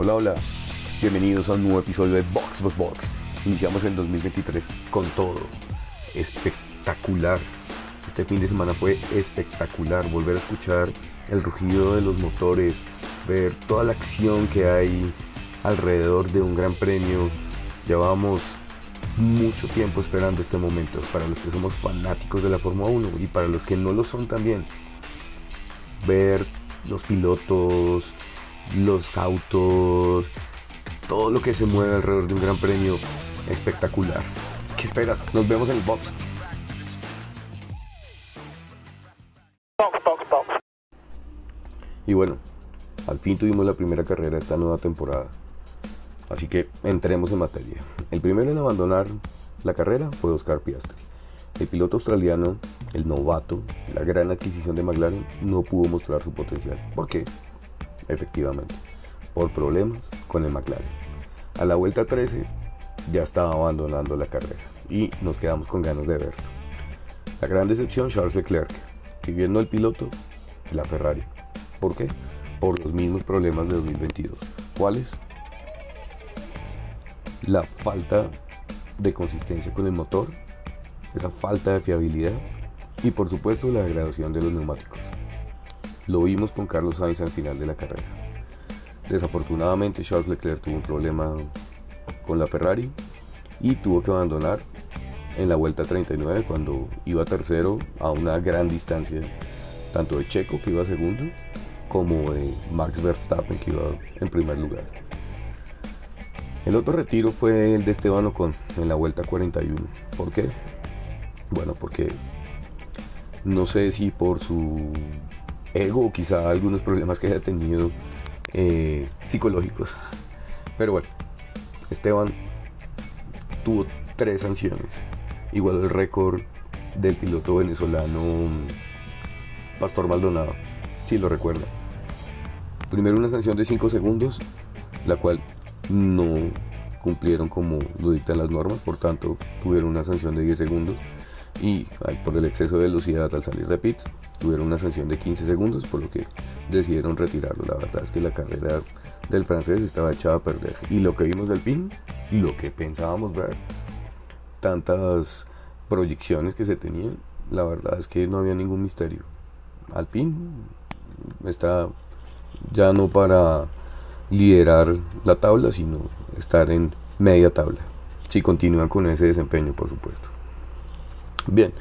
Hola, hola. Bienvenidos a un nuevo episodio de Box Box Box. Iniciamos el 2023 con todo. Espectacular. Este fin de semana fue espectacular. Volver a escuchar el rugido de los motores, ver toda la acción que hay alrededor de un gran premio. Llevamos mucho tiempo esperando este momento para los que somos fanáticos de la Fórmula 1 y para los que no lo son también. Ver los pilotos, los autos, todo lo que se mueve alrededor de un gran premio espectacular. ¿Qué esperas? Nos vemos en el box. Y bueno, al fin tuvimos la primera carrera de esta nueva temporada. Así que entremos en materia. El primero en abandonar la carrera fue Oscar Piastri. El piloto australiano, el novato, la gran adquisición de McLaren, no pudo mostrar su potencial. ¿Por qué? Efectivamente, por problemas con el McLaren. A la vuelta 13 ya estaba abandonando la carrera y nos quedamos con ganas de verlo. La gran decepción, Charles Leclerc, si bien no el piloto, la Ferrari. ¿Por qué? Por los mismos problemas de 2022. ¿Cuáles? La falta de consistencia con el motor, esa falta de fiabilidad y por supuesto la degradación de los neumáticos. Lo vimos con Carlos Sainz al final de la carrera. Desafortunadamente Charles Leclerc tuvo un problema con la Ferrari y tuvo que abandonar en la vuelta 39 cuando iba tercero a una gran distancia tanto de Checo que iba segundo como de Max Verstappen que iba en primer lugar. El otro retiro fue el de Esteban Ocon en la vuelta 41. ¿Por qué? Bueno, porque no sé si por su ego quizá algunos problemas que haya tenido eh, psicológicos. Pero bueno, Esteban tuvo tres sanciones. Igual el récord del piloto venezolano Pastor Maldonado, si lo recuerda. Primero una sanción de 5 segundos, la cual no cumplieron como lo dictan las normas, por tanto tuvieron una sanción de 10 segundos y por el exceso de velocidad al salir de pits tuvieron una sanción de 15 segundos, por lo que decidieron retirarlo. La verdad es que la carrera del francés estaba echada a perder. Y lo que vimos del PIN, lo que pensábamos ver, tantas proyecciones que se tenían, la verdad es que no había ningún misterio. Alpine está ya no para liderar la tabla, sino estar en media tabla. Si continúan con ese desempeño, por supuesto. Bien,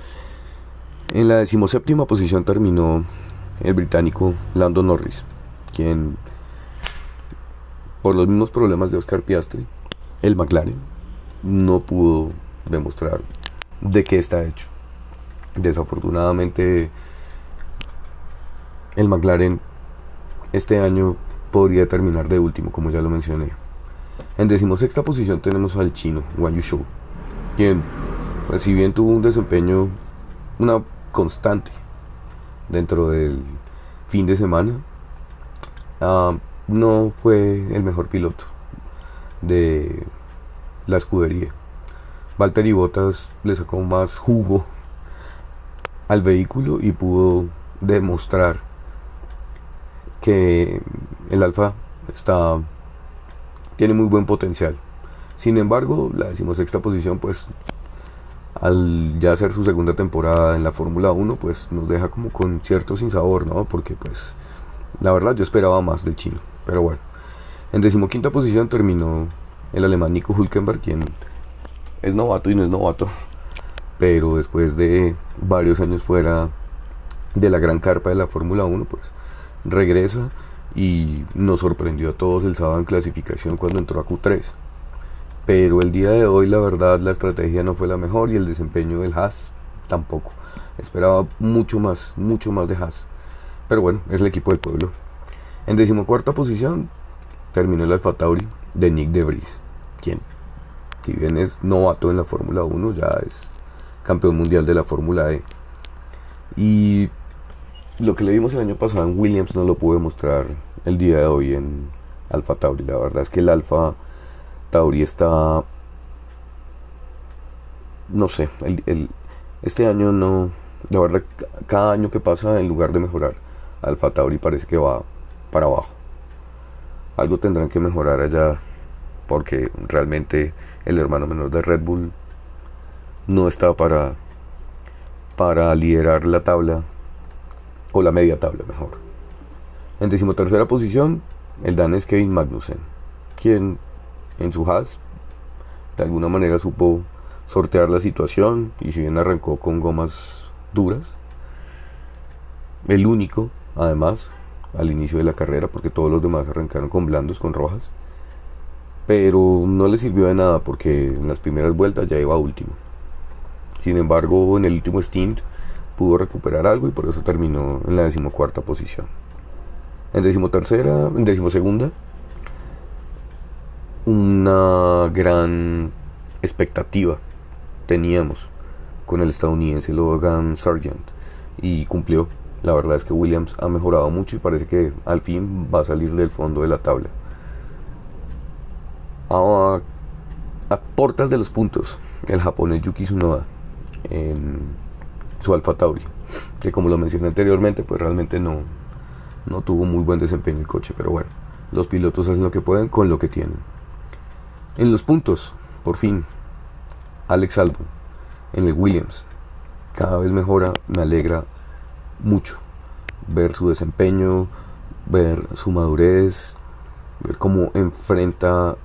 en la decimoséptima posición terminó el británico Lando Norris, quien, por los mismos problemas de Oscar Piastri, el McLaren no pudo demostrar de qué está hecho. Desafortunadamente, el McLaren este año podría terminar de último, como ya lo mencioné. En decimosexta posición tenemos al chino, Wang Yushu, quien, pues, si bien tuvo un desempeño, una constante dentro del fin de semana, ah, no fue el mejor piloto de la escudería. Valtteri Bottas le sacó más jugo al vehículo y pudo demostrar que el Alfa está tiene muy buen potencial. Sin embargo, la decimosexta posición, pues, al ya hacer su segunda temporada en la Fórmula 1, pues nos deja como con cierto sinsabor, ¿no? Porque, pues, la verdad yo esperaba más del chino. Pero bueno, en decimoquinta posición terminó el alemán Nico Hülkenberg, quien es novato y no es novato, pero después de varios años fuera de la gran carpa de la Fórmula 1, pues regresa y nos sorprendió a todos el sábado en clasificación cuando entró a Q3. Pero el día de hoy la verdad la estrategia no fue la mejor y el desempeño del Haas tampoco. Esperaba mucho más, mucho más de Haas. Pero bueno, es el equipo del pueblo. En decimocuarta posición terminó el Alfa Tauri de Nick De Vries, quien, si bien es novato en la Fórmula 1, ya es campeón mundial de la Fórmula E. Y lo que le vimos el año pasado en Williams no lo pude mostrar el día de hoy en Alfa Tauri. La verdad es que el Alfa Tauri está. No sé, el, este año no. La verdad, cada año que pasa, en lugar de mejorar, Alfa Tauri parece que va para abajo. algo tendrán que mejorar allá porque realmente el hermano menor de Red Bull no está para para liderar la tabla o la media tabla mejor. En decimotercera posición, el danés Kevin Magnussen, quien en su de alguna manera supo sortear la situación y si bien arrancó con gomas duras, el único, además, al inicio de la carrera, porque todos los demás arrancaron con blandos, con rojas, pero no le sirvió de nada porque en las primeras vueltas ya iba último. Sin embargo, en el último stint pudo recuperar algo y por eso terminó en la decimocuarta posición. En decimotercera, en decimosegunda, una gran expectativa teníamos con el estadounidense Logan Sargent y cumplió. La verdad es que Williams ha mejorado mucho y parece que al fin va a salir del fondo de la tabla. A, portas de los puntos, el japonés Yuki Tsunoda en su Alfa Tauri, que como lo mencioné anteriormente, pues realmente no, no tuvo muy buen desempeño el coche, pero bueno, los pilotos hacen lo que pueden con lo que tienen. En los puntos, por fin, Alex Albon en el Williams. Cada vez mejora, me alegra mucho ver su desempeño, ver su madurez, ver cómo enfrenta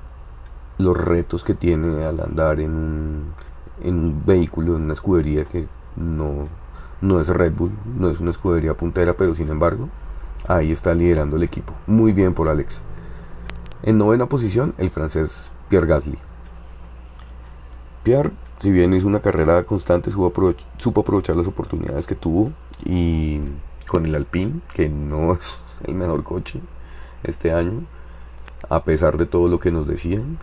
los retos que tiene al andar en un, en un vehículo, en una escudería que no, no es Red Bull, no es una escudería puntera, pero sin embargo, ahí está liderando el equipo. Muy bien por Alex. En novena posición, el francés Pierre Gasly. Pierre, si bien hizo una carrera constante, supo, aprovechar las oportunidades que tuvo y con el Alpine, que no es el mejor coche este año, a pesar de todo lo que nos decían,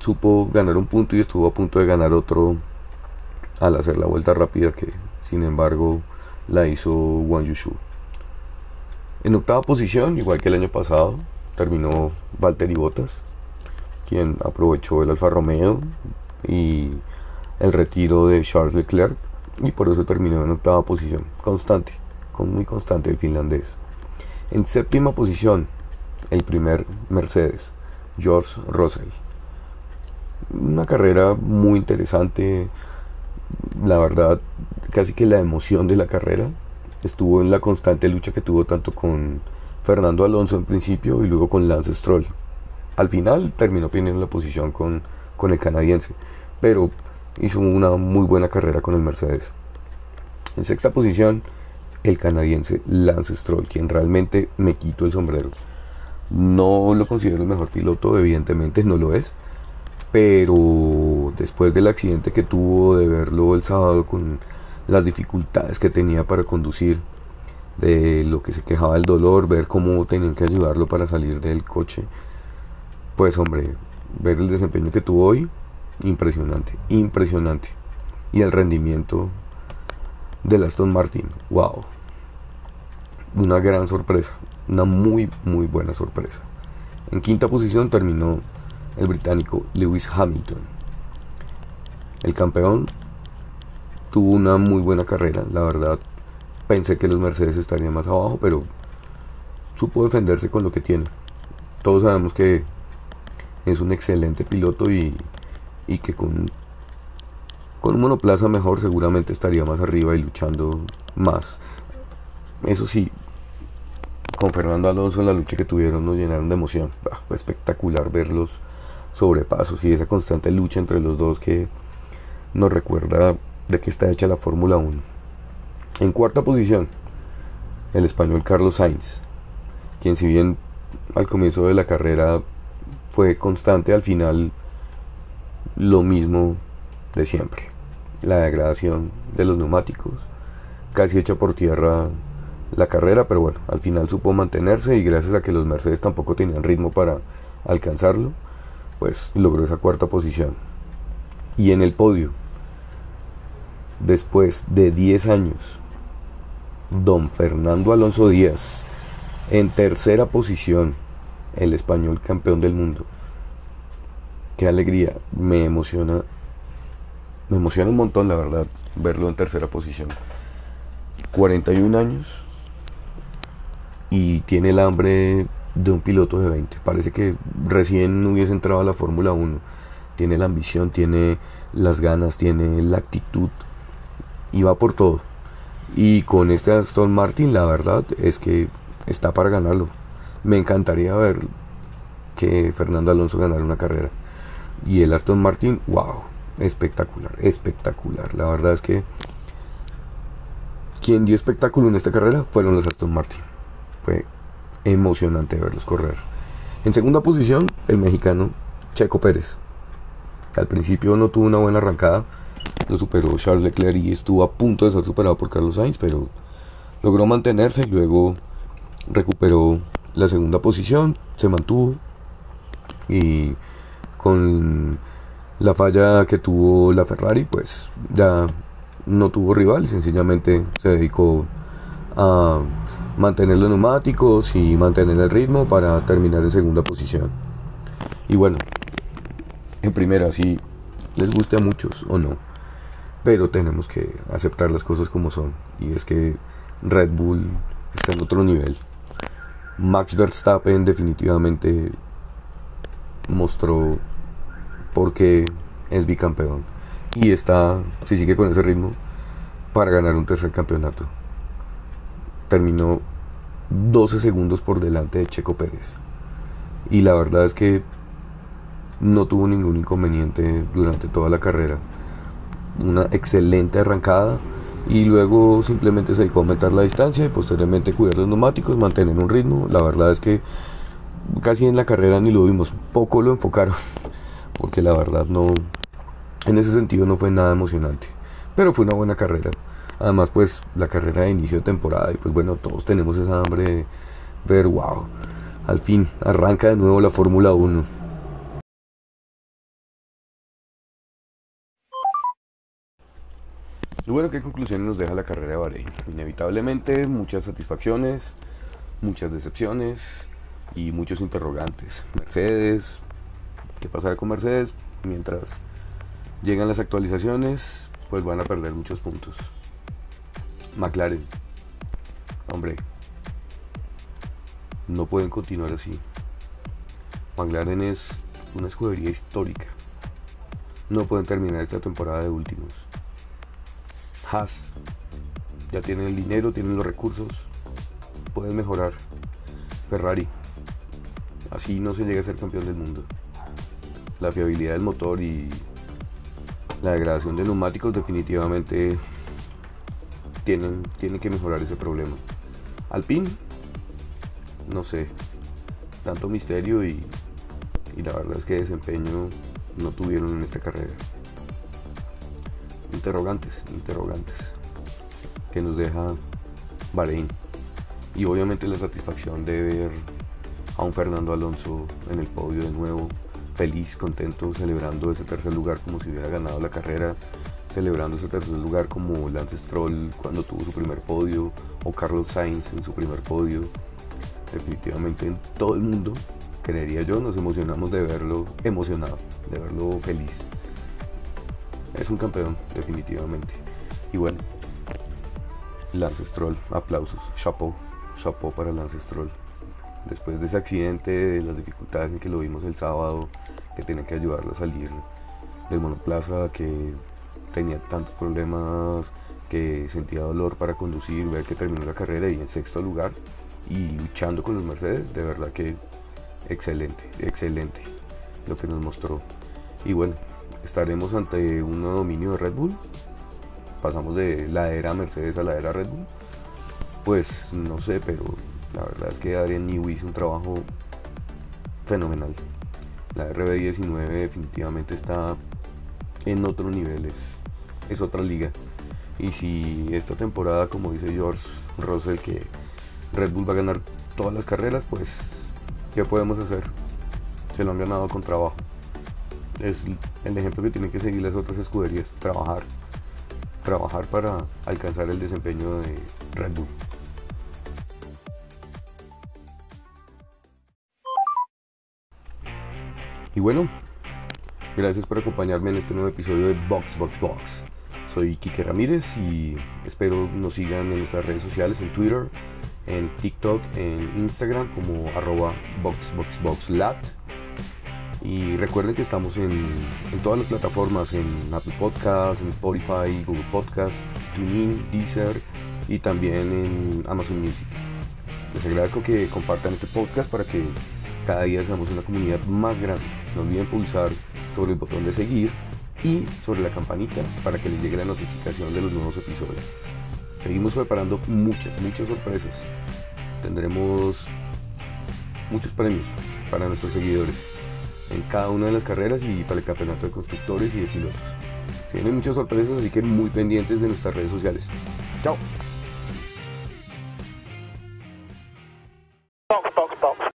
supo ganar un punto y estuvo a punto de ganar otro al hacer la vuelta rápida que sin embargo la hizo Wang Yushu. En octava posición, igual que el año pasado, terminó Valtteri Bottas quien aprovechó el Alfa Romeo y el retiro de Charles Leclerc y por eso terminó en octava posición, constante, con muy constante el finlandés. En séptima posición, el primer Mercedes, George Russell. Una carrera muy interesante, la verdad, casi que la emoción de la carrera estuvo en la constante lucha que tuvo tanto con Fernando Alonso en principio y luego con Lance Stroll al final terminó teniendo la posición con, con el canadiense, pero hizo una muy buena carrera con el Mercedes. En sexta posición, el canadiense Lance Stroll, quien realmente me quito el sombrero. No lo considero el mejor piloto, evidentemente no lo es, pero después del accidente que tuvo de verlo el sábado con las dificultades que tenía para conducir, de lo que se quejaba el dolor, ver cómo tenían que ayudarlo para salir del coche, pues hombre, ver el desempeño que tuvo hoy, impresionante, impresionante. Y el rendimiento del Aston Martin, wow. Una gran sorpresa, una muy, muy buena sorpresa. En quinta posición terminó el británico Lewis Hamilton. El campeón tuvo una muy buena carrera, la verdad. Pensé que los Mercedes estarían más abajo, pero supo defenderse con lo que tiene. Todos sabemos que es un excelente piloto y, que con, con un monoplaza mejor seguramente estaría más arriba y luchando más. Eso sí, con Fernando Alonso la lucha que tuvieron nos llenaron de emoción. Fue espectacular ver los sobrepasos y esa constante lucha entre los dos que nos recuerda de que está hecha la Fórmula 1. En cuarta posición, el español Carlos Sainz, quien si bien al comienzo de la carrera fue constante al final lo mismo de siempre. La degradación de los neumáticos, casi hecha por tierra la carrera, pero bueno, al final supo mantenerse y gracias a que los Mercedes tampoco tenían ritmo para alcanzarlo, pues logró esa cuarta posición. Y en el podio, después de 10 años, don Fernando Alonso Díaz, en tercera posición, el español campeón del mundo. Qué alegría, me emociona, me emociona un montón la verdad verlo en tercera posición. 41 años y tiene el hambre de un piloto de 20. Parece que recién hubiese entrado a la Fórmula 1. Tiene la ambición, tiene las ganas, tiene la actitud y va por todo. Y con este Aston Martin, la verdad es que está para ganarlo. Me encantaría ver que Fernando Alonso ganara una carrera. Y el Aston Martin, wow, espectacular, espectacular. La verdad es que quien dio espectáculo en esta carrera fueron los Aston Martin. Fue emocionante verlos correr. En segunda posición, el mexicano Checo Pérez. Al principio no tuvo una buena arrancada, lo superó Charles Leclerc y estuvo a punto de ser superado por Carlos Sainz, pero logró mantenerse y luego recuperó la segunda posición, se mantuvo y con la falla que tuvo la Ferrari, pues ya no tuvo rival, sencillamente se dedicó a mantener los neumáticos y mantener el ritmo para terminar en segunda posición. Y bueno, en primera, si les guste a muchos o no, pero tenemos que aceptar las cosas como son. Y es que Red Bull está en otro nivel. Max Verstappen definitivamente mostró por qué es bicampeón. Y está, si sigue con ese ritmo, para ganar un tercer campeonato. Terminó 12 segundos por delante de Checo Pérez. Y la verdad es que no tuvo ningún inconveniente durante toda la carrera. Una excelente arrancada y luego simplemente se dedicó a aumentar la distancia y posteriormente cuidar los neumáticos, mantener un ritmo. La verdad es que casi en la carrera ni lo vimos, poco lo enfocaron, porque la verdad no, en ese sentido no fue nada emocionante, pero fue una buena carrera. Además, pues la carrera de inicio de temporada y pues bueno, todos tenemos esa hambre de ver, wow, al fin arranca de nuevo la Fórmula 1. Y bueno, ¿qué conclusiones nos deja la carrera de Bahrein? Inevitablemente muchas satisfacciones, muchas decepciones y muchos interrogantes. Mercedes, ¿qué pasará con Mercedes? Mientras llegan las actualizaciones, pues van a perder muchos puntos. McLaren, hombre, no pueden continuar así. McLaren es una escudería histórica. No pueden terminar esta temporada de últimos. Haas. Ya tienen el dinero, tienen los recursos, pueden mejorar. Ferrari. Así no se llega a ser campeón del mundo. La fiabilidad del motor y la degradación de neumáticos definitivamente tienen, tienen que mejorar ese problema. Alpine, no sé, tanto misterio y, y la verdad es que desempeño no tuvieron en esta carrera interrogantes, interrogantes que nos deja Bahrein. Y obviamente la satisfacción de ver a un Fernando Alonso en el podio de nuevo, feliz, contento, celebrando ese tercer lugar como si hubiera ganado la carrera, celebrando ese tercer lugar como Lance Stroll cuando tuvo su primer podio, o Carlos Sainz en su primer podio. Definitivamente en todo el mundo, creería yo, nos emocionamos de verlo emocionado, de verlo feliz es un campeón, definitivamente. Y bueno, Lance Stroll, aplausos, chapeau, chapeau para Lance Stroll. Después de ese accidente, de las dificultades en que lo vimos el sábado, que tenía que ayudarlo a salir del monoplaza, que tenía tantos problemas, que sentía dolor para conducir, ver que terminó la carrera y en sexto lugar y luchando con los Mercedes, de verdad que excelente, excelente lo que nos mostró. Y bueno, estaremos ante un dominio de Red Bull. Pasamos de la era Mercedes a la era Red Bull. Pues no sé, pero la verdad es que Adrian Newey hizo un trabajo fenomenal. La RB19 definitivamente está en otro nivel, es, es otra liga. Y si esta temporada, como dice George Russell, que Red Bull va a ganar todas las carreras, pues ¿qué podemos hacer? Se lo han ganado con trabajo es el ejemplo que tienen que seguir las otras escuderías, trabajar, trabajar para alcanzar el desempeño de Red Bull. Y bueno, gracias por acompañarme en este nuevo episodio de Box Box Box. Soy Kike Ramírez y espero nos sigan en nuestras redes sociales, en Twitter, en TikTok, en Instagram como arroba boxboxboxlat. Y recuerden que estamos en, todas las plataformas, en Apple Podcasts, en Spotify, Google Podcasts, TuneIn, Deezer y también en Amazon Music. Les agradezco que compartan este podcast para que cada día seamos una comunidad más grande. No olviden pulsar sobre el botón de seguir y sobre la campanita para que les llegue la notificación de los nuevos episodios. Seguimos preparando muchas, muchas sorpresas. Tendremos muchos premios para nuestros seguidores en cada una de las carreras y para el campeonato de constructores y de pilotos. Se vienen muchas sorpresas, así que muy pendientes de nuestras redes sociales. ¡Chao!